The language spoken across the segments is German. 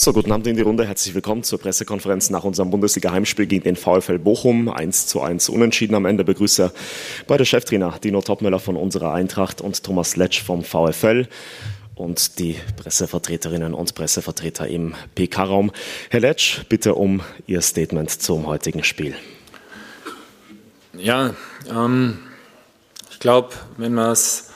So, guten Abend in die Runde. Herzlich willkommen zur Pressekonferenz nach unserem Bundesliga-Heimspiel gegen den VfL Bochum. 1 zu 1 unentschieden am Ende. Begrüße beide Cheftrainer Dino Topmüller von unserer Eintracht und Thomas Letsch vom VfL und die Pressevertreterinnen und Pressevertreter im PK-Raum. Herr Letsch, bitte um Ihr Statement zum heutigen Spiel. Ja, ähm, ich glaube, wenn man es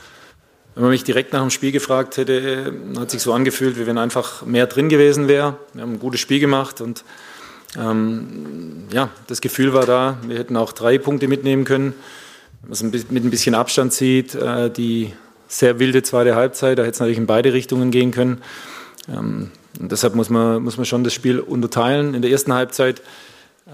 wenn man mich direkt nach dem Spiel gefragt hätte, hat sich so angefühlt, wie wenn einfach mehr drin gewesen wäre. Wir haben ein gutes Spiel gemacht und ähm, ja, das Gefühl war da, wir hätten auch drei Punkte mitnehmen können. Was mit ein bisschen Abstand sieht, äh, die sehr wilde zweite Halbzeit, da hätte es natürlich in beide Richtungen gehen können. Ähm, und deshalb muss man, muss man schon das Spiel unterteilen. In der ersten Halbzeit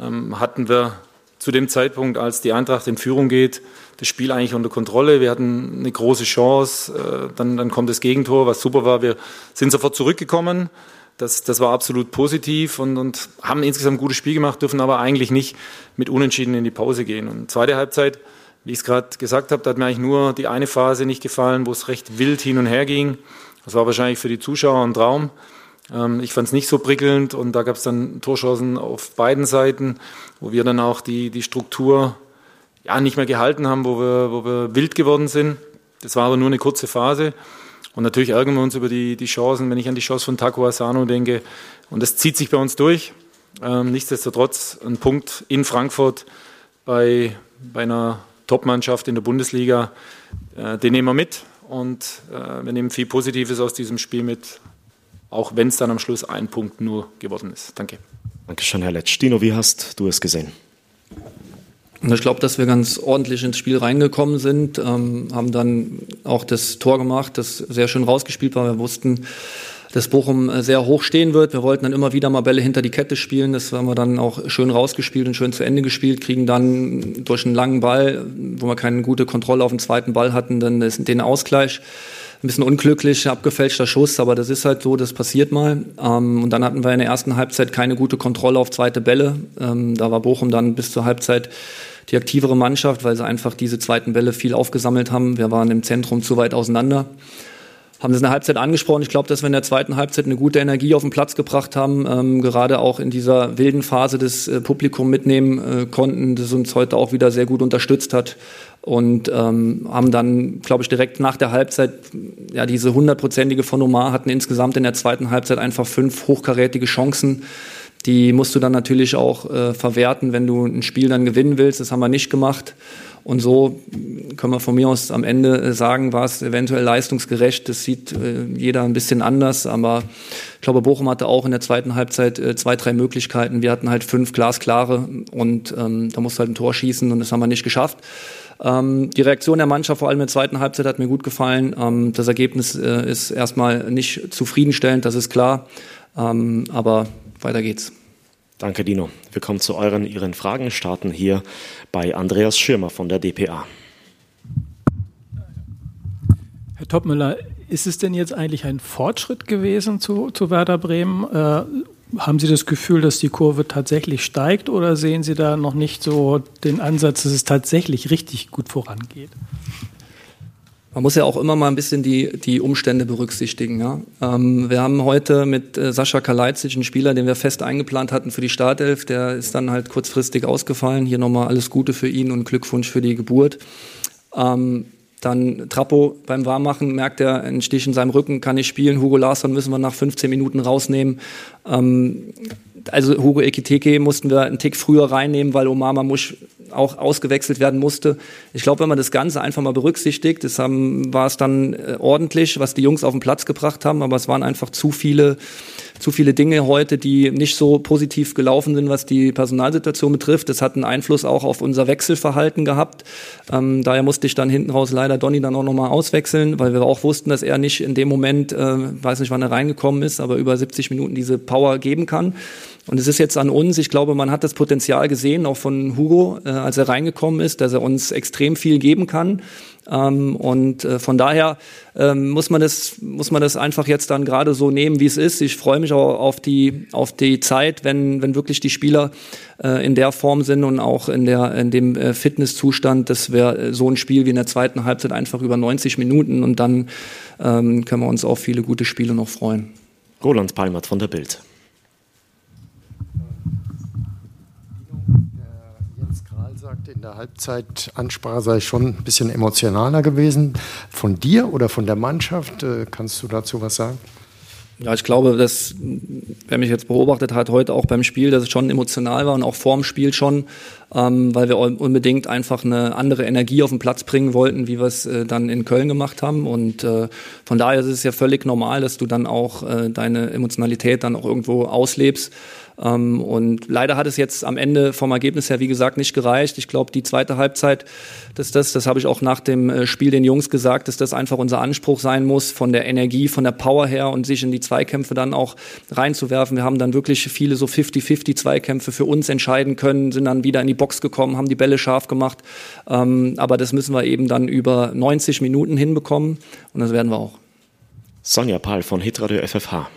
ähm, hatten wir zu dem Zeitpunkt, als die Eintracht in Führung geht, das Spiel eigentlich unter Kontrolle. Wir hatten eine große Chance, äh, dann, dann kommt das Gegentor, was super war. Wir sind sofort zurückgekommen. Das, das war absolut positiv und, und haben insgesamt ein gutes Spiel gemacht, dürfen aber eigentlich nicht mit Unentschieden in die Pause gehen. Und zweite Halbzeit, wie ich es gerade gesagt habe, da hat mir eigentlich nur die eine Phase nicht gefallen, wo es recht wild hin und her ging. Das war wahrscheinlich für die Zuschauer ein Traum. Ähm, ich fand es nicht so prickelnd und da gab es dann Torchancen auf beiden Seiten, wo wir dann auch die, die Struktur ja, nicht mehr gehalten haben, wo wir, wo wir wild geworden sind. Das war aber nur eine kurze Phase. Und natürlich ärgern wir uns über die, die Chancen, wenn ich an die Chance von Taco Asano denke. Und das zieht sich bei uns durch. Ähm, nichtsdestotrotz ein Punkt in Frankfurt bei, bei einer Top-Mannschaft in der Bundesliga, äh, den nehmen wir mit. Und äh, wir nehmen viel Positives aus diesem Spiel mit auch wenn es dann am Schluss ein Punkt nur geworden ist. Danke. Dankeschön, Herr Letsch. Dino, wie hast du es gesehen? Ich glaube, dass wir ganz ordentlich ins Spiel reingekommen sind, ähm, haben dann auch das Tor gemacht, das sehr schön rausgespielt war. Wir wussten, dass Bochum äh, sehr hoch stehen wird. Wir wollten dann immer wieder mal Bälle hinter die Kette spielen. Das haben wir dann auch schön rausgespielt und schön zu Ende gespielt, kriegen dann durch einen langen Ball, wo wir keine gute Kontrolle auf den zweiten Ball hatten, dann den Ausgleich ein bisschen unglücklich, abgefälschter Schuss, aber das ist halt so, das passiert mal. Ähm, und dann hatten wir in der ersten Halbzeit keine gute Kontrolle auf zweite Bälle. Ähm, da war Bochum dann bis zur Halbzeit die aktivere Mannschaft, weil sie einfach diese zweiten Bälle viel aufgesammelt haben. Wir waren im Zentrum zu weit auseinander haben das in der Halbzeit angesprochen. Ich glaube, dass wir in der zweiten Halbzeit eine gute Energie auf den Platz gebracht haben, ähm, gerade auch in dieser wilden Phase des äh, Publikum mitnehmen äh, konnten, das uns heute auch wieder sehr gut unterstützt hat und ähm, haben dann, glaube ich, direkt nach der Halbzeit ja diese hundertprozentige von Omar hatten insgesamt in der zweiten Halbzeit einfach fünf hochkarätige Chancen. Die musst du dann natürlich auch äh, verwerten, wenn du ein Spiel dann gewinnen willst. Das haben wir nicht gemacht. Und so können wir von mir aus am Ende äh, sagen, war es eventuell leistungsgerecht. Das sieht äh, jeder ein bisschen anders. Aber ich glaube, Bochum hatte auch in der zweiten Halbzeit äh, zwei, drei Möglichkeiten. Wir hatten halt fünf glasklare und ähm, da musst du halt ein Tor schießen und das haben wir nicht geschafft. Ähm, die Reaktion der Mannschaft, vor allem in der zweiten Halbzeit, hat mir gut gefallen. Ähm, das Ergebnis äh, ist erstmal nicht zufriedenstellend, das ist klar. Ähm, aber weiter geht's. Danke, Dino. Wir kommen zu euren, Ihren Fragen, starten hier bei Andreas Schirmer von der DPA. Herr Topmüller, ist es denn jetzt eigentlich ein Fortschritt gewesen zu, zu Werder Bremen? Äh, haben Sie das Gefühl, dass die Kurve tatsächlich steigt oder sehen Sie da noch nicht so den Ansatz, dass es tatsächlich richtig gut vorangeht? Man muss ja auch immer mal ein bisschen die, die Umstände berücksichtigen. Ja? Ähm, wir haben heute mit äh, Sascha Kalajdzic einen Spieler, den wir fest eingeplant hatten für die Startelf. Der ist dann halt kurzfristig ausgefallen. Hier nochmal alles Gute für ihn und Glückwunsch für die Geburt. Ähm, dann Trappo beim Warmmachen merkt er einen Stich in seinem Rücken, kann nicht spielen. Hugo Larsson müssen wir nach 15 Minuten rausnehmen. Ähm, also Hugo Ekiteke mussten wir einen Tick früher reinnehmen, weil Omar Mamusch auch ausgewechselt werden musste. Ich glaube, wenn man das Ganze einfach mal berücksichtigt, das haben, war es dann äh, ordentlich, was die Jungs auf den Platz gebracht haben, aber es waren einfach zu viele, zu viele Dinge heute, die nicht so positiv gelaufen sind, was die Personalsituation betrifft. Das hat einen Einfluss auch auf unser Wechselverhalten gehabt. Ähm, daher musste ich dann hinten raus leider Donny dann auch nochmal auswechseln, weil wir auch wussten, dass er nicht in dem Moment, äh, weiß nicht, wann er reingekommen ist, aber über 70 Minuten diese Power geben kann. Und es ist jetzt an uns. Ich glaube, man hat das Potenzial gesehen, auch von Hugo, äh, als er reingekommen ist, dass er uns extrem viel geben kann. Ähm, und äh, von daher ähm, muss man das muss man das einfach jetzt dann gerade so nehmen, wie es ist. Ich freue mich auch auf die auf die Zeit, wenn wenn wirklich die Spieler äh, in der Form sind und auch in der in dem äh, Fitnesszustand, dass wir äh, so ein Spiel wie in der zweiten Halbzeit einfach über 90 Minuten und dann ähm, können wir uns auf viele gute Spiele noch freuen. Roland Palmert von der Bild. In der Halbzeitansprache sei schon ein bisschen emotionaler gewesen. Von dir oder von der Mannschaft? Äh, kannst du dazu was sagen? Ja, ich glaube, dass, wer mich jetzt beobachtet hat, heute auch beim Spiel, dass es schon emotional war und auch vorm Spiel schon, ähm, weil wir unbedingt einfach eine andere Energie auf den Platz bringen wollten, wie wir es äh, dann in Köln gemacht haben. Und äh, von daher ist es ja völlig normal, dass du dann auch äh, deine Emotionalität dann auch irgendwo auslebst. Ähm, und leider hat es jetzt am Ende vom Ergebnis her, wie gesagt, nicht gereicht. Ich glaube, die zweite Halbzeit, dass das, das habe ich auch nach dem äh, Spiel den Jungs gesagt, dass das einfach unser Anspruch sein muss, von der Energie, von der Power her und sich in die Zweikämpfe dann auch reinzuwerfen. Wir haben dann wirklich viele so 50-50 Zweikämpfe für uns entscheiden können, sind dann wieder in die Box gekommen, haben die Bälle scharf gemacht. Ähm, aber das müssen wir eben dann über 90 Minuten hinbekommen und das werden wir auch. Sonja Pahl von Hitradio FFH.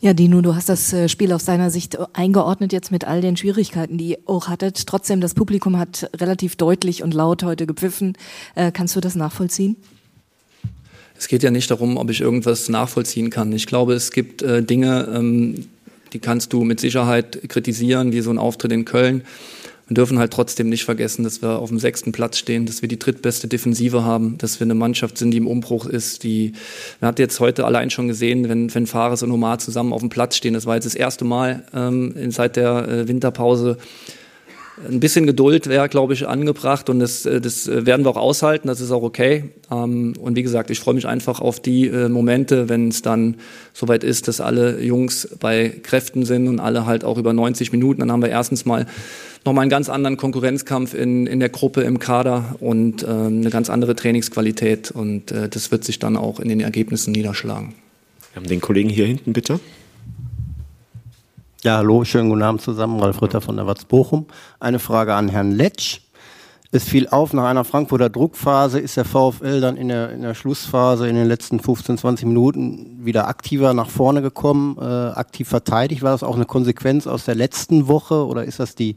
Ja, Dino, du hast das äh, Spiel aus deiner Sicht eingeordnet jetzt mit all den Schwierigkeiten, die ihr auch hattet. Trotzdem, das Publikum hat relativ deutlich und laut heute gepfiffen. Äh, kannst du das nachvollziehen? Es geht ja nicht darum, ob ich irgendwas nachvollziehen kann. Ich glaube, es gibt äh, Dinge, ähm, die kannst du mit Sicherheit kritisieren, wie so ein Auftritt in Köln. Wir dürfen halt trotzdem nicht vergessen, dass wir auf dem sechsten Platz stehen, dass wir die drittbeste Defensive haben, dass wir eine Mannschaft sind, die im Umbruch ist. Die, man hat jetzt heute allein schon gesehen, wenn, wenn Fares und Omar zusammen auf dem Platz stehen. Das war jetzt das erste Mal ähm, seit der äh, Winterpause. Ein bisschen Geduld wäre, glaube ich, angebracht und das, äh, das werden wir auch aushalten, das ist auch okay. Ähm, und wie gesagt, ich freue mich einfach auf die äh, Momente, wenn es dann soweit ist, dass alle Jungs bei Kräften sind und alle halt auch über 90 Minuten. Dann haben wir erstens mal nochmal einen ganz anderen Konkurrenzkampf in, in der Gruppe, im Kader und äh, eine ganz andere Trainingsqualität. Und äh, das wird sich dann auch in den Ergebnissen niederschlagen. Wir haben den Kollegen hier hinten, bitte. Ja, hallo, schönen guten Abend zusammen. Ralf Ritter von der Watz Bochum. Eine Frage an Herrn Letsch. Es fiel auf, nach einer Frankfurter Druckphase ist der VfL dann in der, in der Schlussphase in den letzten 15, 20 Minuten wieder aktiver nach vorne gekommen, äh, aktiv verteidigt. War das auch eine Konsequenz aus der letzten Woche oder ist das die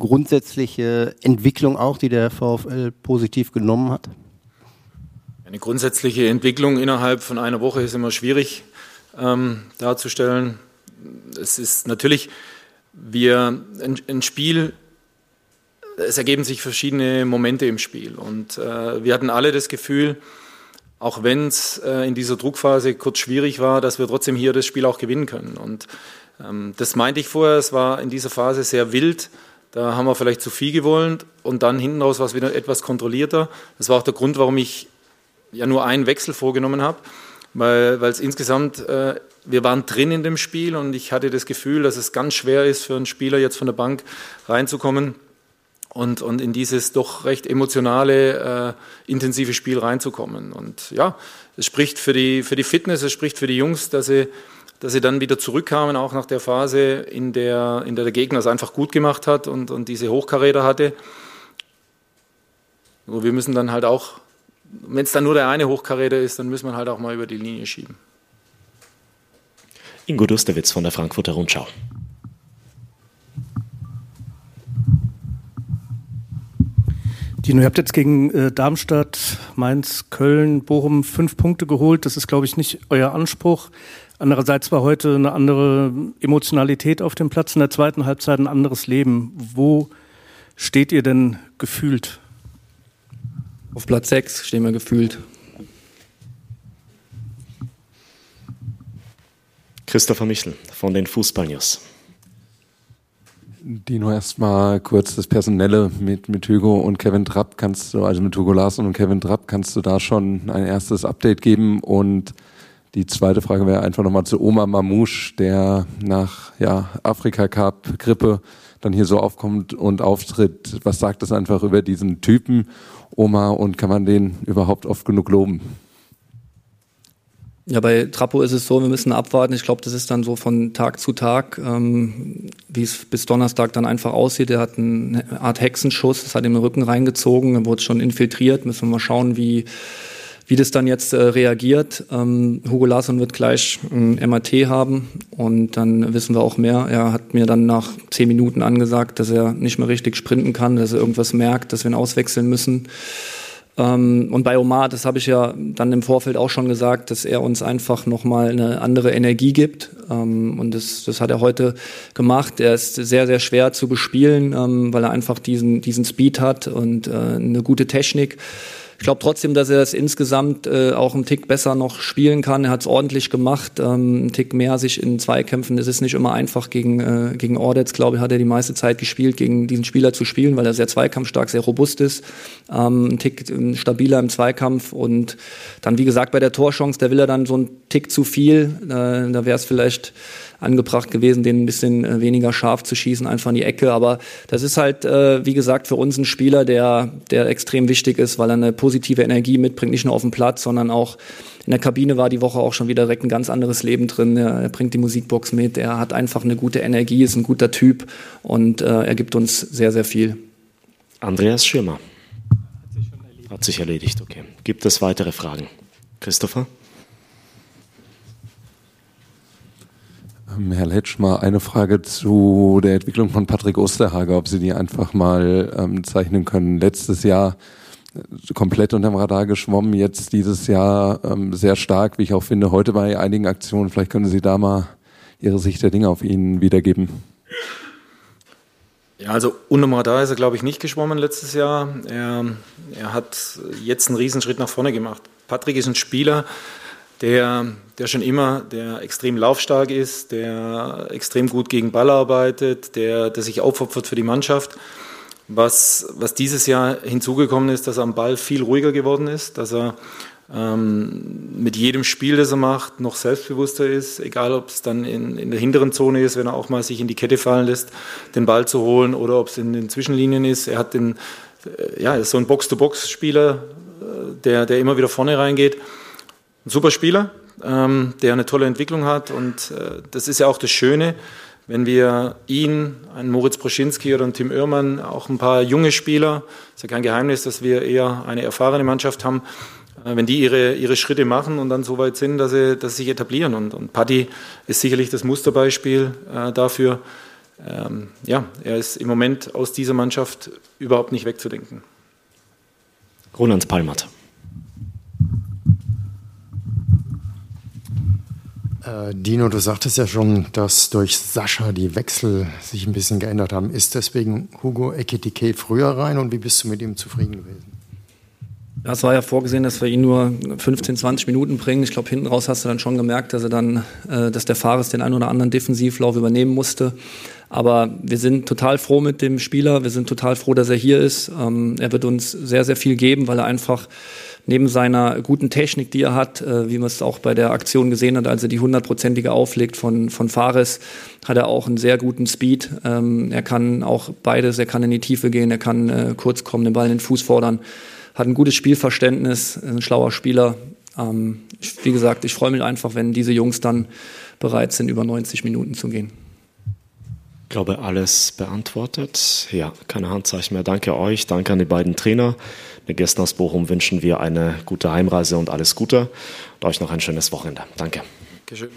grundsätzliche Entwicklung auch, die der VfL positiv genommen hat? Eine grundsätzliche Entwicklung innerhalb von einer Woche ist immer schwierig ähm, darzustellen. Es ist natürlich, wir ein, ein, Spiel, es ergeben sich verschiedene Momente im Spiel und äh, wir hatten alle das Gefühl, auch wenn es äh, in dieser Druckphase kurz schwierig war, dass wir trotzdem hier das Spiel auch gewinnen können. Und ähm, das meinte ich vorher, es war in dieser Phase sehr wild da haben wir vielleicht zu viel gewollt und dann hinten raus war es wieder etwas kontrollierter. Das war auch der Grund, warum ich ja nur einen Wechsel vorgenommen habe, weil es insgesamt, äh, wir waren drin in dem Spiel und ich hatte das Gefühl, dass es ganz schwer ist für einen Spieler jetzt von der Bank reinzukommen und, und in dieses doch recht emotionale, äh, intensive Spiel reinzukommen. Und ja, es spricht für die, für die Fitness, es spricht für die Jungs, dass sie dass sie dann wieder zurückkamen, auch nach der Phase, in der, in der der Gegner es einfach gut gemacht hat und, und diese Hochkaräter hatte. Nur wir müssen dann halt auch, wenn es dann nur der eine Hochkaräter ist, dann müssen wir halt auch mal über die Linie schieben. Ingo Dustewitz von der Frankfurter Rundschau. Dino, ihr habt jetzt gegen äh, Darmstadt, Mainz, Köln, Bochum fünf Punkte geholt. Das ist, glaube ich, nicht euer Anspruch. Andererseits war heute eine andere Emotionalität auf dem Platz, in der zweiten Halbzeit ein anderes Leben. Wo steht ihr denn gefühlt? Auf Platz 6 stehen wir gefühlt. Christopher Michel von den Fußballnews. Dino, erstmal kurz das Personelle mit, mit Hugo und Kevin Trapp. Kannst du, also mit Hugo Larsen und Kevin Trapp, kannst du da schon ein erstes Update geben und die zweite Frage wäre einfach nochmal zu Oma Mamouche, der nach ja, Afrika Cup Grippe dann hier so aufkommt und auftritt. Was sagt das einfach über diesen Typen Oma und kann man den überhaupt oft genug loben? Ja, bei Trappo ist es so, wir müssen abwarten. Ich glaube, das ist dann so von Tag zu Tag, ähm, wie es bis Donnerstag dann einfach aussieht. Er hat eine Art Hexenschuss, das hat ihm den Rücken reingezogen, er wurde schon infiltriert. Müssen wir mal schauen, wie wie das dann jetzt äh, reagiert. Ähm, Hugo Larsson wird gleich ein MAT haben und dann wissen wir auch mehr. Er hat mir dann nach zehn Minuten angesagt, dass er nicht mehr richtig sprinten kann, dass er irgendwas merkt, dass wir ihn auswechseln müssen. Ähm, und bei Omar, das habe ich ja dann im Vorfeld auch schon gesagt, dass er uns einfach nochmal eine andere Energie gibt. Ähm, und das, das hat er heute gemacht. Er ist sehr, sehr schwer zu bespielen, ähm, weil er einfach diesen, diesen Speed hat und äh, eine gute Technik. Ich glaube trotzdem, dass er es insgesamt äh, auch einen Tick besser noch spielen kann. Er hat es ordentlich gemacht, ähm, einen Tick mehr sich in Zweikämpfen. Es ist nicht immer einfach gegen, äh, gegen Ordetz, glaube ich, hat er die meiste Zeit gespielt, gegen diesen Spieler zu spielen, weil er sehr zweikampfstark, sehr robust ist. Ähm, ein Tick äh, stabiler im Zweikampf und dann, wie gesagt, bei der Torchance, da will er dann so einen Tick zu viel. Äh, da wäre es vielleicht angebracht gewesen, den ein bisschen äh, weniger scharf zu schießen, einfach in die Ecke. Aber das ist halt, äh, wie gesagt, für uns ein Spieler, der, der extrem wichtig ist, weil er eine positive Energie mitbringt, nicht nur auf dem Platz, sondern auch in der Kabine war die Woche auch schon wieder direkt ein ganz anderes Leben drin. Er, bringt die Musikbox mit, er hat einfach eine gute Energie, ist ein guter Typ und äh, er gibt uns sehr, sehr viel. Andreas Schirmer. Hat sich erledigt, okay. Gibt es weitere Fragen? Christopher? Herr Letsch, mal eine Frage zu der Entwicklung von Patrick Osterhager, ob Sie die einfach mal ähm, zeichnen können. Letztes Jahr äh, komplett unterm Radar geschwommen, jetzt dieses Jahr ähm, sehr stark, wie ich auch finde, heute bei einigen Aktionen. Vielleicht können Sie da mal Ihre Sicht der Dinge auf ihn wiedergeben. Ja, also unterm Radar ist er, glaube ich, nicht geschwommen letztes Jahr. Er, er hat jetzt einen Riesenschritt nach vorne gemacht. Patrick ist ein Spieler, der, der schon immer, der extrem laufstark ist, der extrem gut gegen Ball arbeitet, der, der sich aufopfert für die Mannschaft. Was, was dieses Jahr hinzugekommen ist, dass er am Ball viel ruhiger geworden ist, dass er ähm, mit jedem Spiel, das er macht, noch selbstbewusster ist, egal ob es dann in, in der hinteren Zone ist, wenn er auch mal sich in die Kette fallen lässt, den Ball zu holen, oder ob es in den Zwischenlinien ist. Er hat den, äh, ja, ist so ein Box-to-Box-Spieler, äh, der, der immer wieder vorne reingeht. Ein super Spieler, ähm, der eine tolle Entwicklung hat und äh, das ist ja auch das Schöne, wenn wir ihn, einen Moritz Broschinski oder einen Tim Oehrmann, auch ein paar junge Spieler, ist ja kein Geheimnis, dass wir eher eine erfahrene Mannschaft haben, äh, wenn die ihre, ihre Schritte machen und dann so weit sind, dass sie, dass sie sich etablieren. Und, und Paddy ist sicherlich das Musterbeispiel äh, dafür. Ähm, ja, er ist im Moment aus dieser Mannschaft überhaupt nicht wegzudenken. Roland Palmert. Äh, Dino, du sagtest ja schon, dass durch Sascha die Wechsel sich ein bisschen geändert haben. Ist deswegen Hugo Ekitike früher rein und wie bist du mit ihm zufrieden gewesen? Das war ja vorgesehen, dass wir ihn nur 15, 20 Minuten bringen. Ich glaube, hinten raus hast du dann schon gemerkt, dass er dann, äh, dass der Fares den ein oder anderen Defensivlauf übernehmen musste. Aber wir sind total froh mit dem Spieler. Wir sind total froh, dass er hier ist. Ähm, er wird uns sehr, sehr viel geben, weil er einfach neben seiner guten Technik, die er hat, äh, wie man es auch bei der Aktion gesehen hat, als er die hundertprozentige auflegt von, von Fares, hat er auch einen sehr guten Speed. Ähm, er kann auch beides, er kann in die Tiefe gehen, er kann äh, kurz kommen, den Ball in den Fuß fordern, hat ein gutes Spielverständnis, ein schlauer Spieler. Ähm, ich, wie gesagt, ich freue mich einfach, wenn diese Jungs dann bereit sind, über 90 Minuten zu gehen. Ich glaube, alles beantwortet. Ja, keine Handzeichen mehr. Danke euch, danke an die beiden Trainer. Den Gästen aus Bochum wünschen wir eine gute Heimreise und alles Gute. Und euch noch ein schönes Wochenende. Danke. Dankeschön.